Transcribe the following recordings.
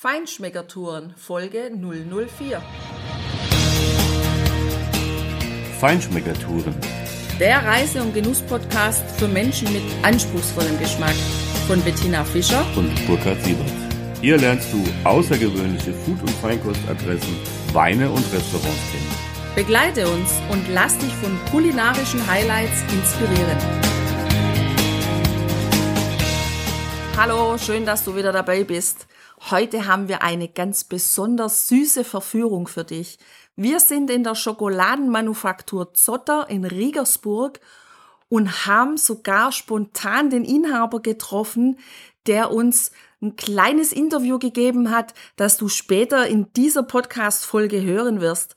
Feinschmeckertouren, Folge 004. Feinschmeckertouren. Der Reise- und Genuss-Podcast für Menschen mit anspruchsvollem Geschmack von Bettina Fischer und Burkhard Siebert. Hier lernst du außergewöhnliche Food- und Feinkostadressen, Weine und Restaurants kennen. Begleite uns und lass dich von kulinarischen Highlights inspirieren. Hallo, schön, dass du wieder dabei bist. Heute haben wir eine ganz besonders süße Verführung für dich. Wir sind in der Schokoladenmanufaktur Zotter in Riegersburg und haben sogar spontan den Inhaber getroffen, der uns ein kleines Interview gegeben hat, das du später in dieser Podcast-Folge hören wirst.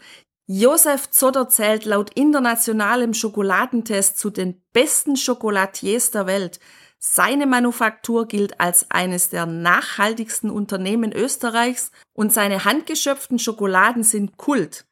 Josef Zotter zählt laut internationalem Schokoladentest zu den besten Schokolatiers der Welt. Seine Manufaktur gilt als eines der nachhaltigsten Unternehmen Österreichs und seine handgeschöpften Schokoladen sind Kult.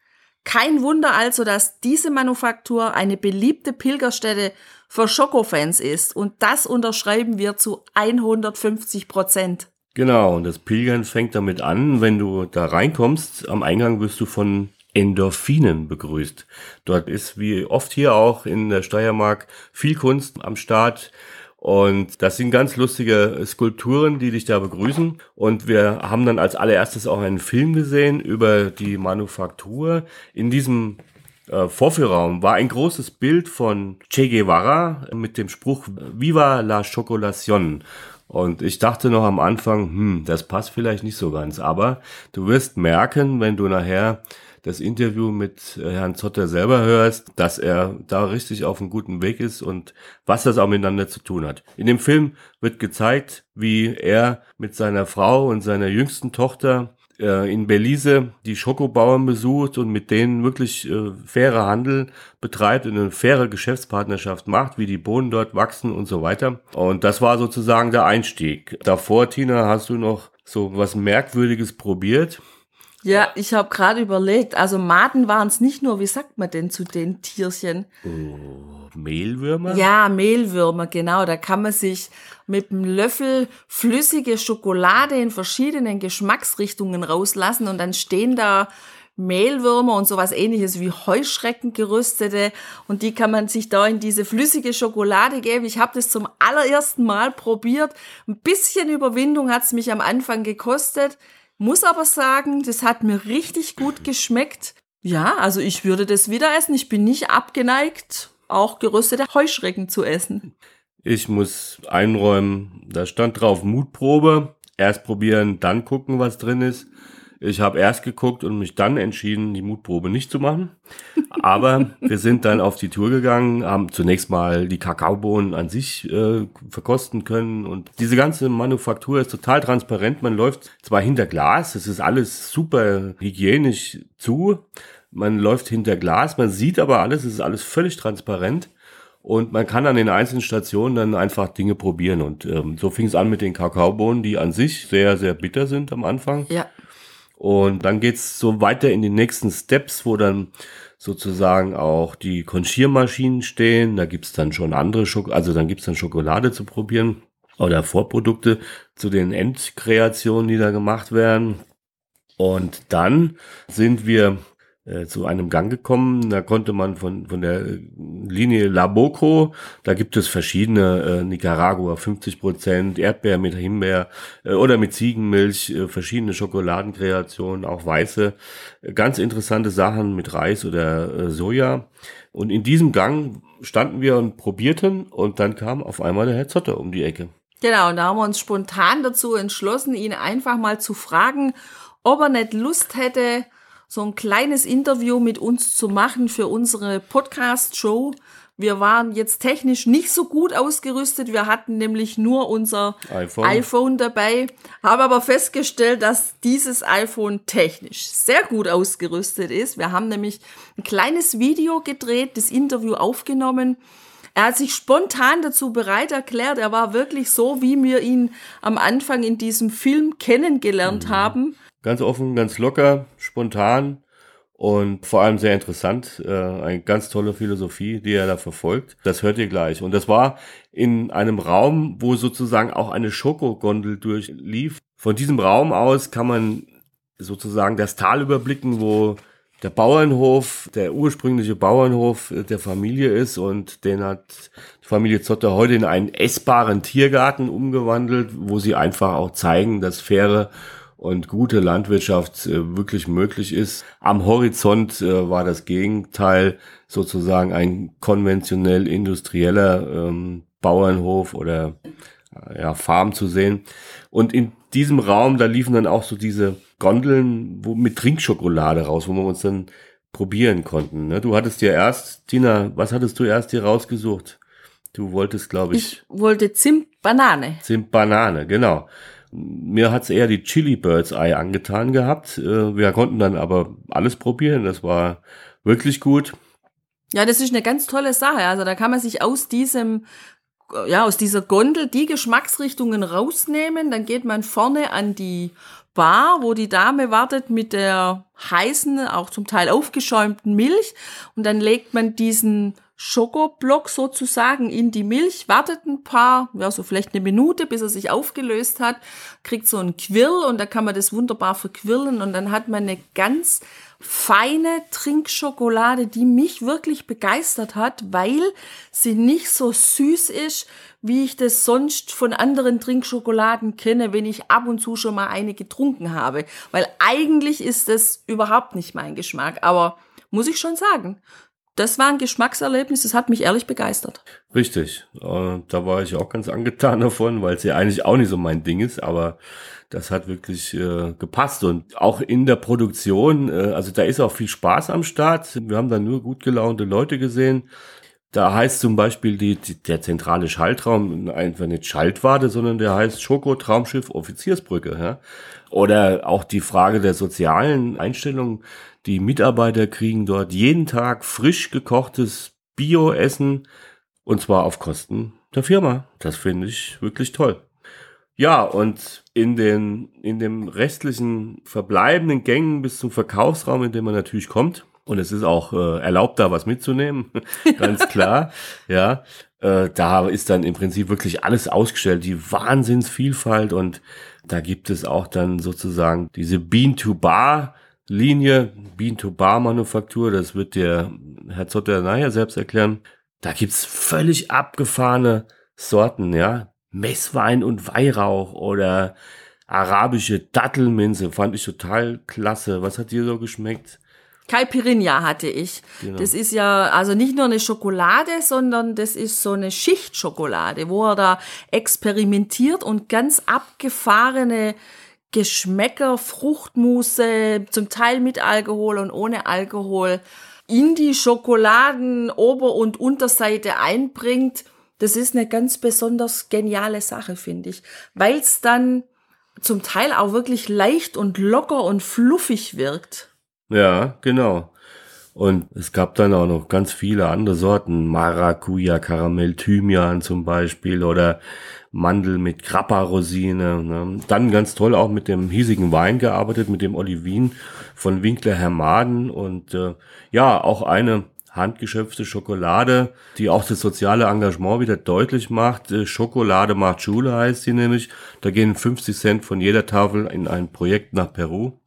Kein Wunder also, dass diese Manufaktur eine beliebte Pilgerstätte für Schokofans ist und das unterschreiben wir zu 150 Prozent. Genau, und das Pilgern fängt damit an, wenn du da reinkommst, am Eingang wirst du von Endorphinen begrüßt. Dort ist wie oft hier auch in der Steiermark viel Kunst am Start. Und das sind ganz lustige Skulpturen, die dich da begrüßen. Und wir haben dann als allererstes auch einen Film gesehen über die Manufaktur. In diesem äh, Vorführraum war ein großes Bild von Che Guevara mit dem Spruch Viva la Chocolation. Und ich dachte noch am Anfang, hm, das passt vielleicht nicht so ganz. Aber du wirst merken, wenn du nachher das Interview mit äh, Herrn Zotter selber hörst, dass er da richtig auf einem guten Weg ist und was das auch miteinander zu tun hat. In dem Film wird gezeigt, wie er mit seiner Frau und seiner jüngsten Tochter äh, in Belize die Schokobauern besucht und mit denen wirklich äh, faire Handel betreibt und eine faire Geschäftspartnerschaft macht, wie die Bohnen dort wachsen und so weiter. Und das war sozusagen der Einstieg. Davor, Tina, hast du noch so was Merkwürdiges probiert. Ja, ich habe gerade überlegt, also Maden waren es nicht nur, wie sagt man denn zu den Tierchen? Oh, Mehlwürmer? Ja, Mehlwürmer, genau. Da kann man sich mit einem Löffel flüssige Schokolade in verschiedenen Geschmacksrichtungen rauslassen und dann stehen da Mehlwürmer und sowas ähnliches wie Heuschrecken gerüstete und die kann man sich da in diese flüssige Schokolade geben. Ich habe das zum allerersten Mal probiert. Ein bisschen Überwindung hat's mich am Anfang gekostet. Muss aber sagen, das hat mir richtig gut geschmeckt. Ja, also ich würde das wieder essen. Ich bin nicht abgeneigt, auch geröstete Heuschrecken zu essen. Ich muss einräumen, da stand drauf Mutprobe. Erst probieren, dann gucken, was drin ist. Ich habe erst geguckt und mich dann entschieden, die Mutprobe nicht zu machen. Aber wir sind dann auf die Tour gegangen, haben zunächst mal die Kakaobohnen an sich äh, verkosten können. Und diese ganze Manufaktur ist total transparent. Man läuft zwar hinter Glas, es ist alles super hygienisch zu. Man läuft hinter Glas, man sieht aber alles, es ist alles völlig transparent. Und man kann an den einzelnen Stationen dann einfach Dinge probieren. Und ähm, so fing es an mit den Kakaobohnen, die an sich sehr, sehr bitter sind am Anfang. Ja. Und dann geht's so weiter in die nächsten Steps, wo dann sozusagen auch die Konchiermaschinen stehen. Da gibt's dann schon andere Schok also dann gibt's dann Schokolade zu probieren oder Vorprodukte zu den Endkreationen, die da gemacht werden. Und dann sind wir äh, zu einem Gang gekommen. Da konnte man von, von der Linie Laboco, da gibt es verschiedene äh, Nicaragua 50 Prozent, Erdbeer mit Himbeer äh, oder mit Ziegenmilch, äh, verschiedene Schokoladenkreationen, auch weiße, äh, ganz interessante Sachen mit Reis oder äh, Soja. Und in diesem Gang standen wir und probierten und dann kam auf einmal der Herr Zotter um die Ecke. Genau, und da haben wir uns spontan dazu entschlossen, ihn einfach mal zu fragen, ob er nicht Lust hätte, so ein kleines Interview mit uns zu machen für unsere Podcast-Show. Wir waren jetzt technisch nicht so gut ausgerüstet. Wir hatten nämlich nur unser iPhone, iPhone dabei, haben aber festgestellt, dass dieses iPhone technisch sehr gut ausgerüstet ist. Wir haben nämlich ein kleines Video gedreht, das Interview aufgenommen. Er hat sich spontan dazu bereit erklärt. Er war wirklich so, wie wir ihn am Anfang in diesem Film kennengelernt mhm. haben. Ganz offen, ganz locker, spontan und vor allem sehr interessant. Äh, eine ganz tolle Philosophie, die er da verfolgt. Das hört ihr gleich. Und das war in einem Raum, wo sozusagen auch eine Schokogondel durchlief. Von diesem Raum aus kann man sozusagen das Tal überblicken, wo der Bauernhof, der ursprüngliche Bauernhof der Familie ist und den hat die Familie Zotter heute in einen essbaren Tiergarten umgewandelt, wo sie einfach auch zeigen, dass faire und gute Landwirtschaft äh, wirklich möglich ist. Am Horizont äh, war das Gegenteil sozusagen ein konventionell industrieller ähm, Bauernhof oder äh, ja, Farm zu sehen. Und in diesem Raum, da liefen dann auch so diese Gondeln wo, mit Trinkschokolade raus, wo wir uns dann probieren konnten. Ne? Du hattest ja erst, Tina, was hattest du erst hier rausgesucht? Du wolltest, glaube ich. Ich wollte Zimt-Banane. Zimt-Banane, genau. Mir hat's eher die Chili Birds Eye angetan gehabt. Äh, wir konnten dann aber alles probieren. Das war wirklich gut. Ja, das ist eine ganz tolle Sache. Also da kann man sich aus diesem ja, aus dieser Gondel die Geschmacksrichtungen rausnehmen. Dann geht man vorne an die Bar, wo die Dame wartet mit der heißen, auch zum Teil aufgeschäumten Milch. Und dann legt man diesen Schokoblock sozusagen in die Milch, wartet ein paar, ja, so vielleicht eine Minute, bis er sich aufgelöst hat, kriegt so einen Quirl und da kann man das wunderbar verquirlen und dann hat man eine ganz feine Trinkschokolade, die mich wirklich begeistert hat, weil sie nicht so süß ist, wie ich das sonst von anderen Trinkschokoladen kenne, wenn ich ab und zu schon mal eine getrunken habe. Weil eigentlich ist das überhaupt nicht mein Geschmack. Aber muss ich schon sagen, das war ein Geschmackserlebnis, das hat mich ehrlich begeistert. Richtig, äh, da war ich auch ganz angetan davon, weil es ja eigentlich auch nicht so mein Ding ist, aber das hat wirklich äh, gepasst und auch in der Produktion, äh, also da ist auch viel Spaß am Start. Wir haben da nur gut gelaunte Leute gesehen. Da heißt zum Beispiel die, die, der zentrale Schaltraum einfach nicht Schaltwarte, sondern der heißt Schoko Traumschiff Offiziersbrücke. Ja? Oder auch die Frage der sozialen Einstellung. Die Mitarbeiter kriegen dort jeden Tag frisch gekochtes Bio-Essen und zwar auf Kosten der Firma. Das finde ich wirklich toll. Ja, und in den, in dem restlichen verbleibenden Gängen bis zum Verkaufsraum, in dem man natürlich kommt, und es ist auch äh, erlaubt, da was mitzunehmen, ganz klar, ja, äh, da ist dann im Prinzip wirklich alles ausgestellt, die Wahnsinnsvielfalt und da gibt es auch dann sozusagen diese Bean-to-Bar, Linie, Bean-to-Bar-Manufaktur, das wird der Herr Zotter nachher selbst erklären. Da gibt's völlig abgefahrene Sorten, ja. Messwein und Weihrauch oder arabische Dattelminze. Fand ich total klasse. Was hat dir so geschmeckt? Caipirinha hatte ich. Genau. Das ist ja also nicht nur eine Schokolade, sondern das ist so eine Schichtschokolade, wo er da experimentiert und ganz abgefahrene Geschmäcker, Fruchtmuse, zum Teil mit Alkohol und ohne Alkohol in die Schokoladen Ober- und Unterseite einbringt. Das ist eine ganz besonders geniale Sache, finde ich, weil es dann zum Teil auch wirklich leicht und locker und fluffig wirkt. Ja, genau. Und es gab dann auch noch ganz viele andere Sorten. Maracuja, Karamell, Thymian zum Beispiel oder Mandel mit Grappa-Rosine. Ne? Dann ganz toll auch mit dem hiesigen Wein gearbeitet, mit dem Olivin von Winkler Hermaden. Und äh, ja, auch eine handgeschöpfte Schokolade, die auch das soziale Engagement wieder deutlich macht. Äh, Schokolade macht Schule heißt sie nämlich. Da gehen 50 Cent von jeder Tafel in ein Projekt nach Peru.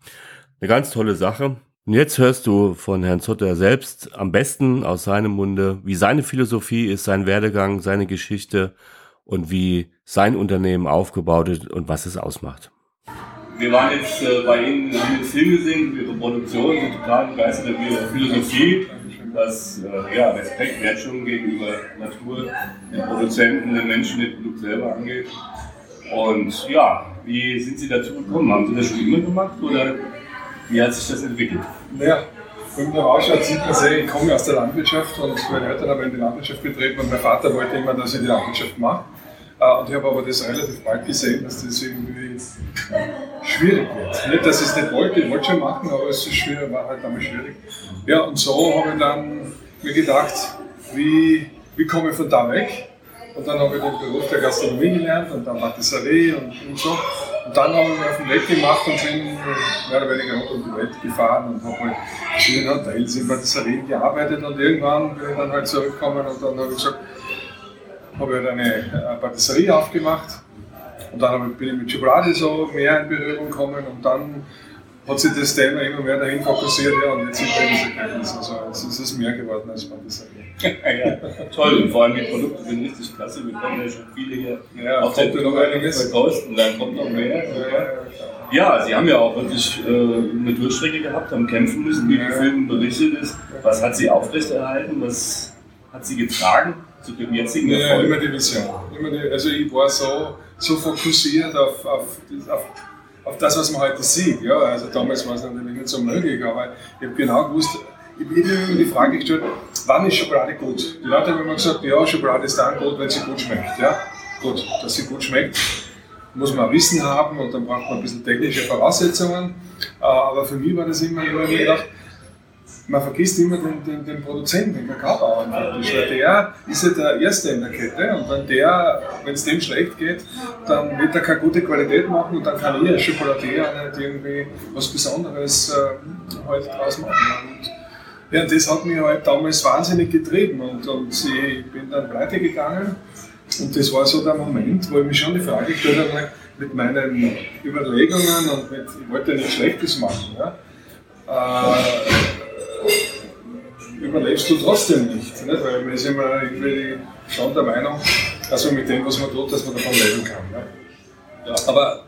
Eine ganz tolle Sache. Und jetzt hörst du von Herrn Zotter selbst am besten aus seinem Munde, wie seine Philosophie ist, sein Werdegang, seine Geschichte und wie sein Unternehmen aufgebaut ist und was es ausmacht. Wir waren jetzt äh, bei Ihnen, haben den Film gesehen, Ihre Produktion, sind total begeistert Ihre Philosophie was äh, ja, Respekt, Wertschätzung gegenüber Natur, den Produzenten, den Menschen, den Produkt selber angeht. Und ja, wie sind Sie dazu gekommen? Haben Sie das schon immer gemacht oder wie hat sich das entwickelt? Ja, wenn man rausschaut, sieht man sehr, ich komme aus der Landwirtschaft und meine Eltern haben in die Landwirtschaft getreten und mein Vater wollte immer, dass ich die Landwirtschaft mache. Äh, und ich habe aber das relativ bald gesehen, dass das irgendwie schwierig wird. Nicht, dass ich es nicht wollte, ich wollte schon machen, aber es ist schwierig, war halt damals schwierig. Ja, und so habe ich dann mir gedacht, wie, wie komme ich von da weg? Und dann habe ich den Beruf der Gastronomie gelernt und dann Patisserie und, und so. Und dann habe ich mich auf den Weg gemacht und bin mehr oder weniger rund um die Welt gefahren und habe halt in verschiedenen Hotels in Patisserien gearbeitet und irgendwann bin ich dann halt zurückgekommen und dann habe ich gesagt, habe ich halt eine Patisserie aufgemacht Und dann bin ich mit Schokolade so mehr in Berührung gekommen und dann hat sich das Thema immer mehr dahin fokussiert, ja, und jetzt sind wir das Ergebnis. Also es ist mehr geworden als das ja, toll, und vor allem die Produkte sind richtig klasse. Wir kommen ja schon viele hier ja, auf der noch einiges. Post und dann kommt noch mehr. Ja, ja, Sie haben ja auch wirklich äh, eine Durchstrecke gehabt, haben kämpfen müssen, wie die Filme berichtet ist. Was hat Sie aufrechterhalten? Was hat Sie getragen zu dem jetzigen Erfolg? Ja, immer die Vision. Immer die, also ich war so, so fokussiert auf, auf, auf auf das, was man heute sieht. Ja, also damals war es natürlich nicht so möglich, aber ich habe genau gewusst, ich habe immer die Frage gestellt, wann ist Schokolade gut? Die Leute haben immer gesagt, ja, Schokolade ist dann gut, wenn sie gut schmeckt. Ja, gut, dass sie gut schmeckt, muss man Wissen haben und dann braucht man ein bisschen technische Voraussetzungen. Äh, aber für mich war das immer, immer gedacht, man vergisst immer den, den, den Produzenten, den Kakaobauern praktisch, weil der ist ja der Erste in der Kette und wenn der, wenn es dem schlecht geht, dann wird er keine gute Qualität machen und dann kann ich als Schokoladier nicht irgendwie was Besonderes äh, halt draus machen. Und, ja, das hat mich halt damals wahnsinnig getrieben und, und ich bin dann pleite gegangen und das war so der Moment, wo ich mich schon die Frage gestellt habe, mit meinen Überlegungen und mit, ich wollte ja nichts Schlechtes machen. Ja. Äh, überlebst du trotzdem nicht. nicht? Weil man ist immer irgendwie schon der Meinung, dass man mit dem, was man tut, dass man davon leben kann. Ja. Aber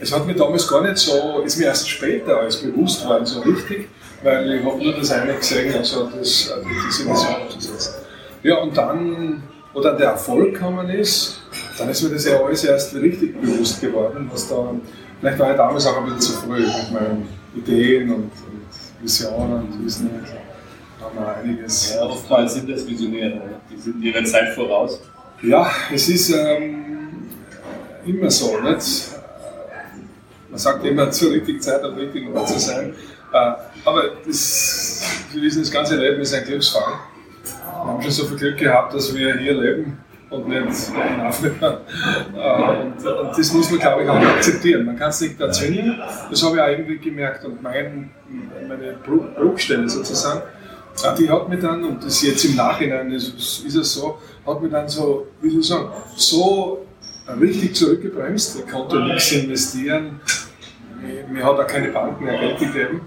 es hat mir damals gar nicht so, ist mir erst später als bewusst worden, so richtig, weil ich habe nur das eine gesehen, also das, also diese Vision umzusetzen. Ja, und dann, wo dann der Erfolg gekommen ist, dann ist mir das ja alles erst richtig bewusst geworden, was da, vielleicht war ich damals auch ein bisschen zu früh mit meinen Ideen und, und Visionen und Wissen haben wir einiges. Ja, oftmals sind das Visionäre, die sind ihrer Zeit voraus. Ja, es ist ähm, immer so. Nicht? Man sagt immer zur richtigen Zeit am richtigen Ort zu sein. Äh, aber das, wir wissen, das ganze Leben ist ein Glücksfall. Wir haben schon so viel Glück gehabt, dass wir hier leben und nicht in Afrika. Äh, und, und, das muss man, glaube ich, auch akzeptieren. Man kann es nicht erzwingen. Das habe ich auch irgendwie gemerkt. Und mein, meine Bruchstelle sozusagen, die hat mir dann, und das jetzt im Nachhinein ist, ist es so, hat mir dann so, wie soll ich sagen, so richtig zurückgebremst. Ich konnte nichts investieren. Mir hat auch keine Banken mehr Geld gegeben.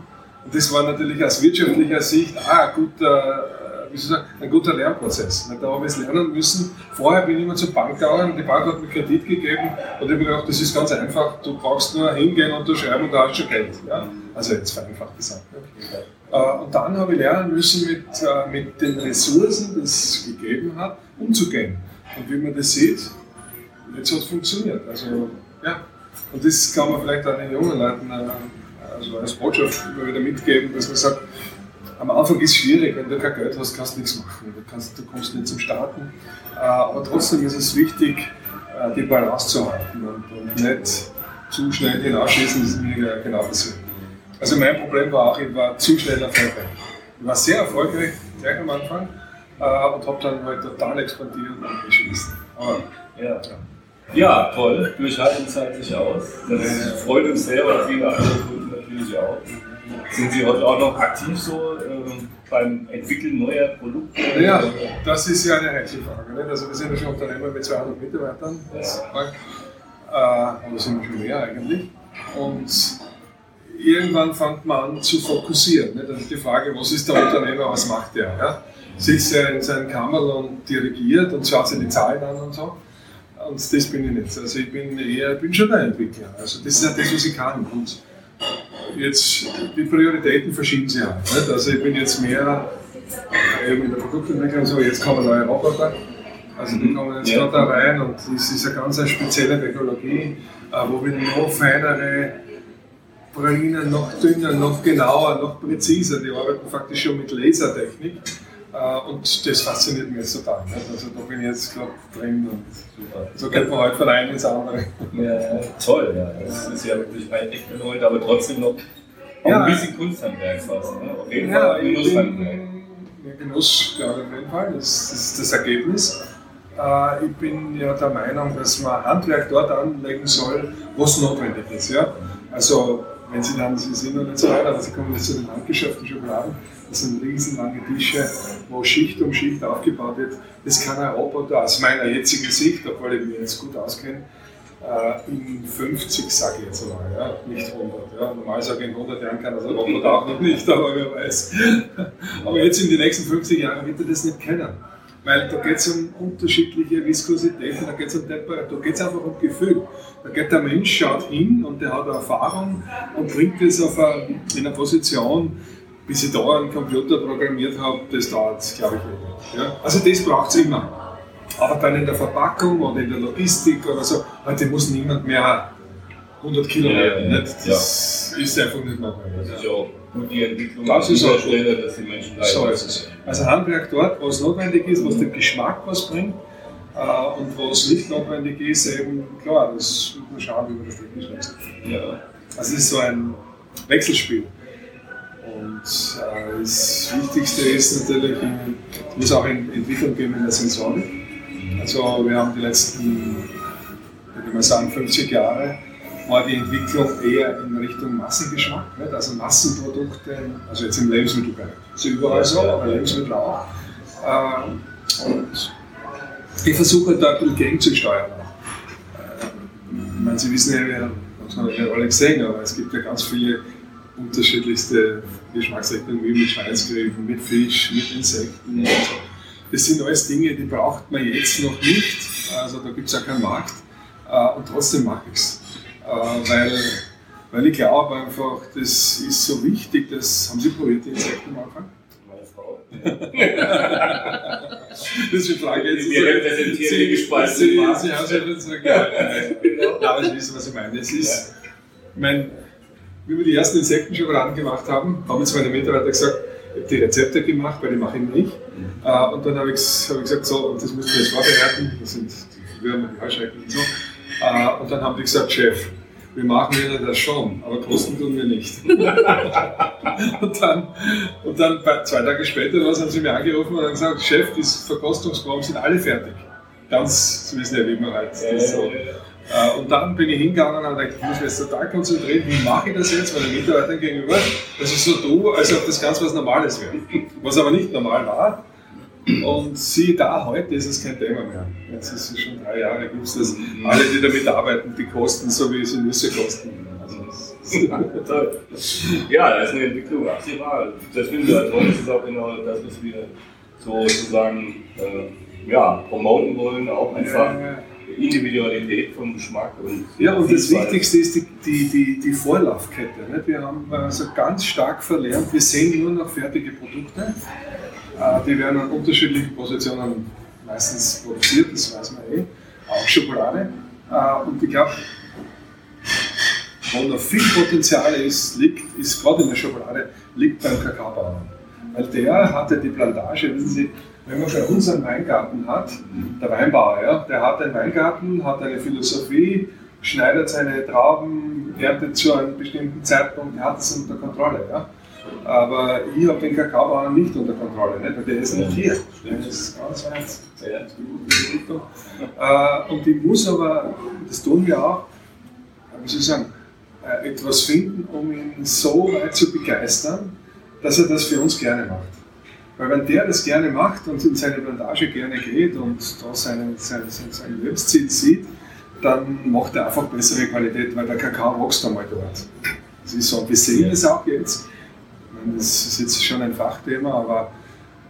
Und das war natürlich aus wirtschaftlicher Sicht ah, ein guter, wie soll ich sagen, ein guter Lernprozess. Da habe ich es lernen müssen. Vorher bin ich immer zur Bank gegangen, die Bank hat mir Kredit gegeben und ich habe gedacht, das ist ganz einfach, du brauchst nur hingehen, unterschreiben und da hast du schon Geld. Ja? Also jetzt vereinfacht gesagt. Ja. Äh, und dann habe ich lernen müssen, mit, äh, mit den Ressourcen, die es gegeben hat, umzugehen. Und wie man das sieht, jetzt hat es funktioniert. Also, ja. Und das kann man vielleicht auch den jungen Leuten äh, also als Botschaft immer wieder mitgeben, dass man sagt, am Anfang ist es schwierig, wenn du kein Geld hast, kannst du nichts machen. Du, kannst, du kommst nicht zum Starten. Aber trotzdem ist es wichtig, die Balance zu halten und, nicht zu schnell hinausschießen, das ist mir genau passiert. Also mein Problem war auch, ich war zu schnell erfolgreich. Ich war sehr erfolgreich, gleich am Anfang, äh, und habe dann halt total expandiert und geschmissen. Aber, ja. ja. Toll. Durchhalten zahlt sich aus. Das freut uns sehr, aber viele andere Kunden natürlich auch. Sind Sie heute auch noch aktiv so äh, beim Entwickeln neuer Produkte? Ja, das ist ja eine heikle Frage. Nicht? Also wir sind ja schon Unternehmer mit 200 Mitarbeitern. Ja. Äh, oder sind wir schon mehr eigentlich. Und irgendwann fängt man an zu fokussieren. Ne? Dann ist die Frage, was ist der Unternehmer, was macht der? Ja? Sitzt er in seinem Kammerl und dirigiert und schaut sich die Zahlen an und so? Und das bin ich nicht. Also ich bin eher, bin schon ein Entwickler. Also das ist ja das, was ich kann. Und jetzt, die Prioritäten verschieben sich halt. Nicht? Also ich bin jetzt mehr eben in der Produktentwicklung so, jetzt kommen neue Roboter. Also die kommen jetzt ja. gerade da rein und das ist eine ganz spezielle Technologie, äh, wo wir noch feinere Pralinen noch dünner, noch genauer, noch präziser. Die arbeiten faktisch schon mit Lasertechnik. Äh, und das fasziniert mich jetzt total. Also da bin ich jetzt gerade drin und so geht man heute von einem ins andere. Ja, toll, ja. Das ist ja wirklich weit echt heute, aber trotzdem noch ja, ein bisschen Kunsthandwerk fast. Ne? Auf jeden ja, Fall Genusshandwerk. Ja, Genuss, ja, auf jeden Fall. Das, ist das Ergebnis. Äh, ich bin ja der Meinung, dass man Handwerk dort anlegen soll, wo es notwendig ist. Ja? Also wenn Sie dann, Sie sind noch nicht so weit, aber Sie kommen jetzt zu den handgeschöpften Schokoladen, das sind riesenlange Tische, wo Schicht um Schicht aufgebaut wird. Das kann ein Roboter aus meiner jetzigen Sicht, obwohl ich mich jetzt gut auskenne, äh, in 50, sage ich jetzt mal, ja? nicht 100. Ja? Normal sage ich in 100 Jahren kann das 100 auch noch nicht, aber wer weiß. aber jetzt in den nächsten 50 Jahren wird er das nicht kennen. Weil da geht es um unterschiedliche Viskositäten, da geht es um Temperatur, da geht es einfach um Gefühl. Da geht der Mensch, schaut hin und der hat Erfahrung und bringt das auf eine, in eine Position, bis ich da einen Computer programmiert habe, das dauert, glaube ich, nicht. Ja? Also das braucht es immer. Aber dann in der Verpackung oder in der Logistik oder so, heute muss niemand mehr 100 Kilometer. Ja, ja, das ja. ist einfach nicht mehr. Das ist ja auch gut die Entwicklung das ist auch Stelle, dass die Menschen so ist. Also Handwerk dort, was notwendig ist, was dem Geschmack was bringt äh, und was nicht notwendig ist, eben klar, das muss man schauen, wie man das technisch löst. Ja. Also es ist so ein Wechselspiel. Und äh, das Wichtigste ist natürlich, es muss auch eine Entwicklung geben in der Sensorik. Also wir haben die letzten, würde mal sagen, 50 Jahre war die Entwicklung eher in Richtung Massengeschmack, nicht? also Massenprodukte, also jetzt im Lebensmittelbereich. Ist überall so, aber Lebensmittel auch. Ähm, und ich versuche da ein bisschen gegenzusteuern. Äh, ich meine, Sie wissen ja, das haben wir alle gesehen, aber es gibt ja ganz viele unterschiedlichste Geschmacksrichtungen, wie mit Schweinsgerichten, mit Fisch, mit Insekten und so. Das sind alles Dinge, die braucht man jetzt noch nicht. Also da gibt es ja keinen Markt. Äh, und trotzdem mache ich es. Äh, weil, weil ich glaube einfach, das ist so wichtig, das haben Sie probiert, die Insekten am Anfang? Meine Frau. das ist die Frage jetzt. Wir repräsentieren die gespeiste Sie, Sie haben schon gesagt, ja, ja, aber Sie wissen, was ich meine. Es ist, mein, wie wir die ersten Insektenschokoladen gemacht haben, haben uns meine Mitarbeiter gesagt, ich habe die Rezepte gemacht, weil die mache ich nicht. Mhm. Und dann habe ich, hab ich gesagt, so, und das müssen wir jetzt vorbereiten, das sind die Würmer, die Heuschrecken und so. Äh, und dann haben die gesagt, Chef, wir machen Ihnen das schon, aber kosten tun wir nicht. und dann, und dann zwei Tage später was, haben sie mir angerufen und haben gesagt, Chef, die Verkostungsproben sind alle fertig. Ganz, Sie wissen ja, wie man halt das so. Äh, und dann bin ich hingegangen und gedacht, ich muss mich jetzt total konzentrieren, wie mache ich das jetzt meinen Mitarbeitern gegenüber, dass ich so tue, als ob das ganz was Normales wäre. Was aber nicht normal war. Und siehe da, heute ist es kein Thema mehr. Jetzt ist es schon drei Jahre, gibt es das. Alle, die damit arbeiten, die kosten so, wie sie Nüsse kosten. Also, ja, da ist eine Entwicklung absehbar. Das finde ich toll. Das ist auch genau das, was wir sozusagen äh, ja, promoten wollen. Auch einfach. Individualität vom Geschmack. Und ja, und das Wichtigste ist die, die, die, die Vorlaufkette. Nicht? Wir haben also ganz stark verlernt, wir sehen nur noch fertige Produkte. Äh, die werden an unterschiedlichen Positionen meistens produziert, das weiß man eh, auch Schokolade. Äh, und ich glaube, wo noch viel Potenzial ist, liegt, ist gerade in der Schokolade, liegt beim Kakaobauern. Weil der hatte die Plantage, wissen Sie, wenn man bei uns einen Weingarten hat, der Weinbauer, ja, der hat einen Weingarten, hat eine Philosophie, schneidet seine Trauben, erntet zu einem bestimmten Zeitpunkt, hat es unter Kontrolle. Ja. Aber ich habe den Kakaobauern nicht unter Kontrolle, nicht? weil der ist nicht hier. Der ist ganz weit Richtung. Äh, und ich muss aber, das tun wir auch, wie soll ich sagen, äh, etwas finden, um ihn so weit zu begeistern, dass er das für uns gerne macht. Weil wenn der das gerne macht und in seine Plantage gerne geht und da seinen, seinen, seinen Lebensziel sieht, dann macht er einfach bessere Qualität, weil der Kakao wächst einmal dort. Das ist so. Wir sehen es auch jetzt. Das ist jetzt schon ein Fachthema, aber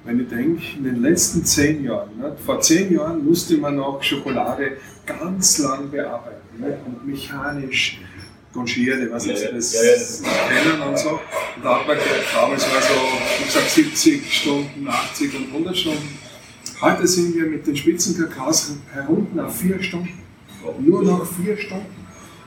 wenn ich denke, in den letzten zehn Jahren, ne, vor zehn Jahren musste man noch Schokolade ganz lang bearbeiten ne, und mechanisch Gonchiere, was ja, ist das, ja, ja. kennen und so. Und da hat man damals war so, wie gesagt, 70 Stunden, 80 und 100 Stunden. Heute sind wir mit den Spitzenkakaos herunter auf vier Stunden. Nur noch vier Stunden.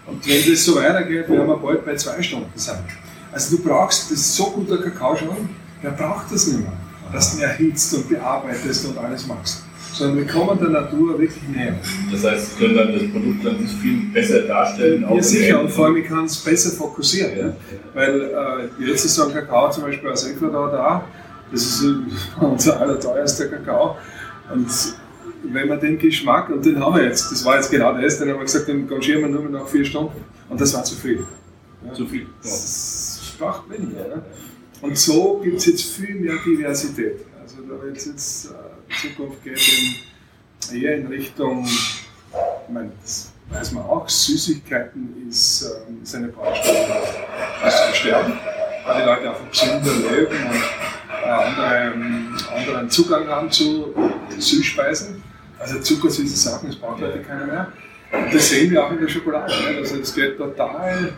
Und wenn das so weitergeht, werden wir bald bei zwei Stunden sein. Also du brauchst, das ist so guter Kakao schon, der braucht das nicht mehr, dass du ihn erhitzt und bearbeitest und alles machst. Sondern wir kommen der Natur wirklich näher. Das heißt, Sie können dann das Produkt dann viel besser darstellen. Ja, sicher, und vor allem ich kann es besser fokussieren. Ja. Weil äh, jetzt ist so ein Kakao zum Beispiel aus Ecuador da, das ist unser allerteuerster Kakao. Und wenn man den Geschmack, und den haben wir jetzt, das war jetzt genau das, dann haben wir gesagt, den gangieren wir nur noch vier Stunden. Und das war zu viel. Ja. Zu viel. Ja sprach weniger. Ne? Und so gibt es jetzt viel mehr Diversität. Also da wird es jetzt äh, Zukunft geht in, eher in Richtung, ich meine, das weiß man auch, Süßigkeiten ist, ähm, ist eine Baustelle zum Sterben, weil die Leute einfach gesünder leben und äh, andere, ähm, anderen Zugang haben zu Süßspeisen. Also zuckersüße Sachen, das braucht heute keiner mehr. Und das sehen wir auch in der Schokolade. Also es geht total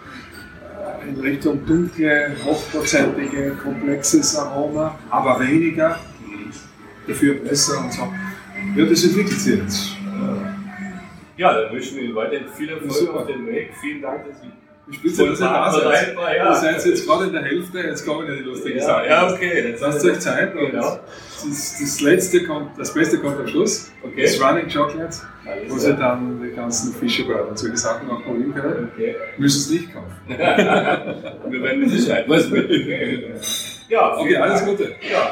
äh, in Richtung dunkle, hochprozentige, komplexes Aroma, aber weniger, dafür besser und so. Ja, das entwickelt sich jetzt. Ja, dann wünschen wir Ihnen weiterhin viel Erfolg auf dem Weg. Vielen Dank, dass Sie ich spitze, dass ihr da seid. War, ja. Ihr seid jetzt gerade in der Hälfte, jetzt kommen ja die lustigen ja, Sachen. Ja, okay. Jetzt lasst euch Zeit. Genau. Das, das, letzte kommt, das Beste kommt am Schluss. Okay. Das Running Chocolate, wo sie dann die ganzen Fischebrötchen und solche Sachen auch probieren können. Okay. Müssen es nicht kaufen. wir werden Sicherheit was mitnehmen. Ja, okay, alles Gute. Ja.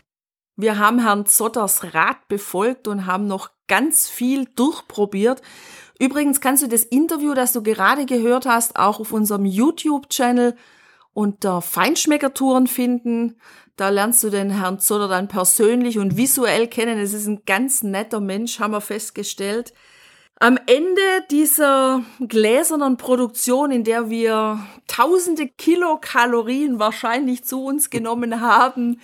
Wir haben Herrn Zotters Rat befolgt und haben noch ganz viel durchprobiert. Übrigens kannst du das Interview, das du gerade gehört hast, auch auf unserem YouTube-Channel unter Feinschmeckertouren finden. Da lernst du den Herrn Zotter dann persönlich und visuell kennen. Es ist ein ganz netter Mensch, haben wir festgestellt. Am Ende dieser gläsernen Produktion, in der wir tausende Kilokalorien wahrscheinlich zu uns genommen haben,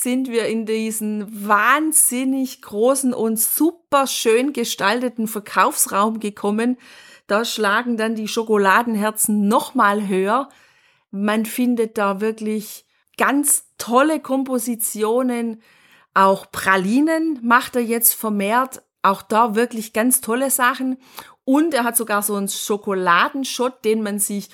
sind wir in diesen wahnsinnig großen und super schön gestalteten Verkaufsraum gekommen. Da schlagen dann die Schokoladenherzen nochmal höher. Man findet da wirklich ganz tolle Kompositionen. Auch Pralinen macht er jetzt vermehrt. Auch da wirklich ganz tolle Sachen. Und er hat sogar so einen Schokoladenschott, den man sich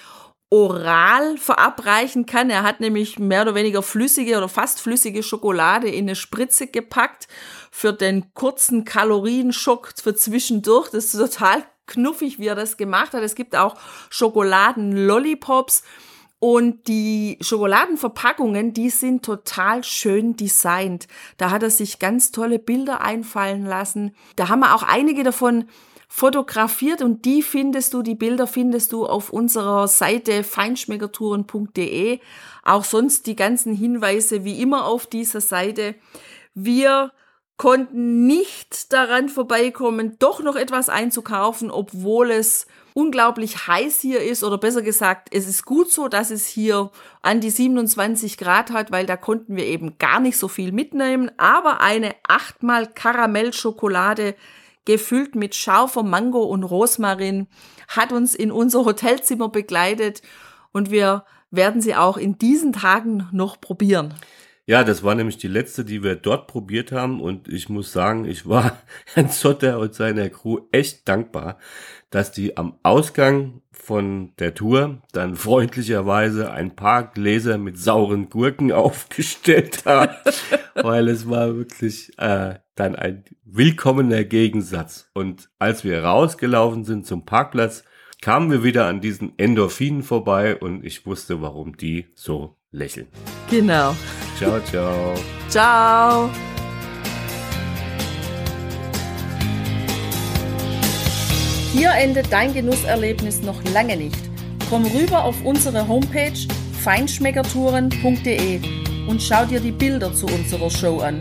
oral verabreichen kann. Er hat nämlich mehr oder weniger flüssige oder fast flüssige Schokolade in eine Spritze gepackt für den kurzen Kalorienschock für zwischendurch. Das ist total knuffig, wie er das gemacht hat. Es gibt auch Schokoladen-Lollipops. Und die Schokoladenverpackungen, die sind total schön designt. Da hat er sich ganz tolle Bilder einfallen lassen. Da haben wir auch einige davon fotografiert und die findest du, die Bilder findest du auf unserer Seite feinschmeckertouren.de. Auch sonst die ganzen Hinweise wie immer auf dieser Seite. Wir konnten nicht daran vorbeikommen, doch noch etwas einzukaufen, obwohl es unglaublich heiß hier ist oder besser gesagt, es ist gut so, dass es hier an die 27 Grad hat, weil da konnten wir eben gar nicht so viel mitnehmen. Aber eine achtmal Karamellschokolade gefüllt mit scharfer Mango und Rosmarin, hat uns in unser Hotelzimmer begleitet und wir werden sie auch in diesen Tagen noch probieren. Ja, das war nämlich die letzte, die wir dort probiert haben und ich muss sagen, ich war Herrn Zotter und seiner Crew echt dankbar, dass die am Ausgang von der Tour dann freundlicherweise ein paar Gläser mit sauren Gurken aufgestellt haben, weil es war wirklich äh, dann ein willkommener Gegensatz. Und als wir rausgelaufen sind zum Parkplatz, kamen wir wieder an diesen Endorphinen vorbei und ich wusste, warum die so lächeln. Genau. Ciao, ciao. Ciao. Hier endet dein Genusserlebnis noch lange nicht. Komm rüber auf unsere Homepage feinschmeckertouren.de und schau dir die Bilder zu unserer Show an.